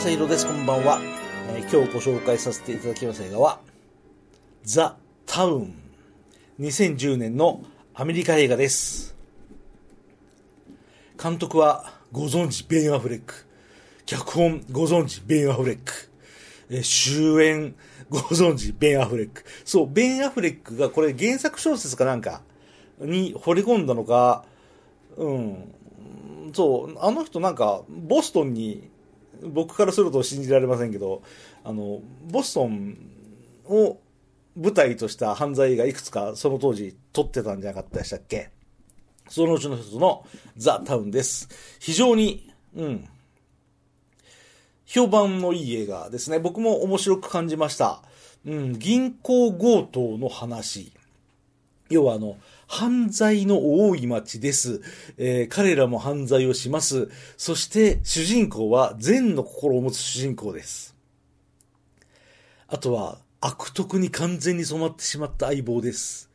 正宏です。こんばんは、えー今日ご紹介させていただきます映画は、ザ・タウン。2010年のアメリカ映画です。監督はご存知、ベン・アフレック。脚本ご存知、ベン・アフレック。えー主演ご存知、ベン・アフレック。そう、ベン・アフレックがこれ原作小説かなんかに惚れ込んだのか、うん、そう、あの人なんか、ボストンに、僕からすると信じられませんけど、あの、ボストンを舞台とした犯罪がいくつかその当時撮ってたんじゃなかったでしたっけ？そのうちの一つのザ・タウンです。非常に、うん、評判のいい映画ですね。僕も面白く感じました。うん、銀行強盗の話。要はあの、犯罪の多い町です。えー彼らも犯罪をします。そして主人公は善の心を持つ主人公です。あとは悪徳に完全に染まってしまった相棒です。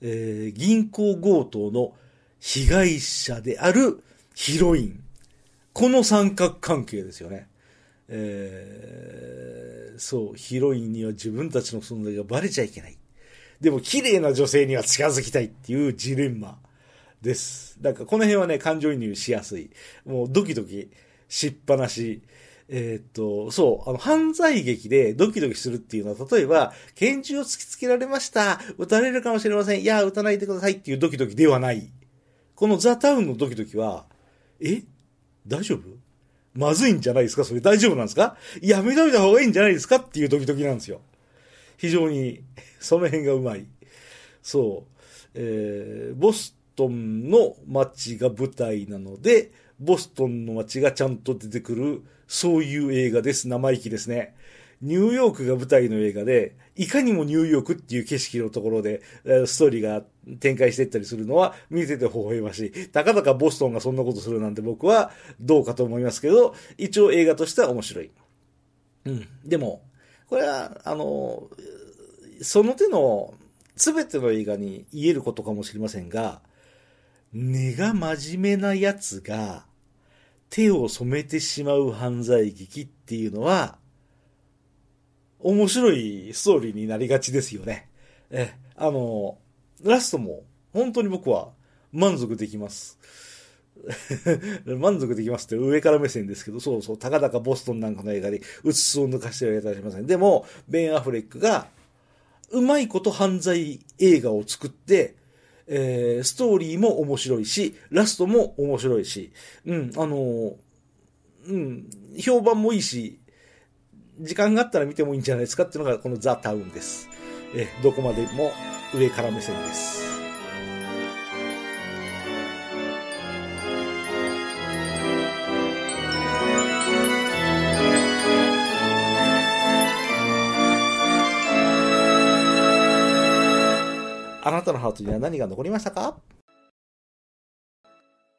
えー銀行強盗の被害者であるヒロイン。この三角関係ですよね。えーそう、ヒロインには自分たちの存在がバレちゃいけない。でも綺麗な女性には近づきたいっていうジレンマです。だからこの辺はね、感情移入しやすい。もうドキドキしっぱなし。えーっと、そう、あの、犯罪劇でドキドキするっていうのは、例えば、拳銃を突きつけられました。撃たれるかもしれません。いや、撃たないでくださいっていうドキドキではない。このザ・タウンのドキドキは、え？大丈夫？まずいんじゃないですか？それ大丈夫なんですか？やめといた方がいいんじゃないですか？っていうドキドキなんですよ。非常に、その辺がうまい。そう。えーボストンの街が舞台なので、ボストンの街がちゃんと出てくる、そういう映画です。生意気ですね。ニューヨークが舞台の映画で、いかにもニューヨークっていう景色のところで、ストーリーが展開していったりするのは見てて微笑ましい。たかだかボストンがそんなことするなんて僕はどうかと思いますけど、一応映画としては面白い。うん。でも、これは、あの、その手の全ての映画に言えることかもしれませんが、根が真面目なやつが手を染めてしまう犯罪劇っていうのは、面白いストーリーになりがちですよね。え、あの、ラストも本当に僕は満足できます。満足できますって上から目線ですけど、そうそう、たかだかボストンなんかの映画にうつつを抜かしてはいたりしません。でも、ベン・アフレックが、うまいこと犯罪映画を作って、えーストーリーも面白いし、ラストも面白いし、うん、あのーうん、評判もいいし、時間があったら見てもいいんじゃないですかっていうのがこのザ・タウンです。えーどこまでも上から目線です。あなたのハートには何が残りましたか？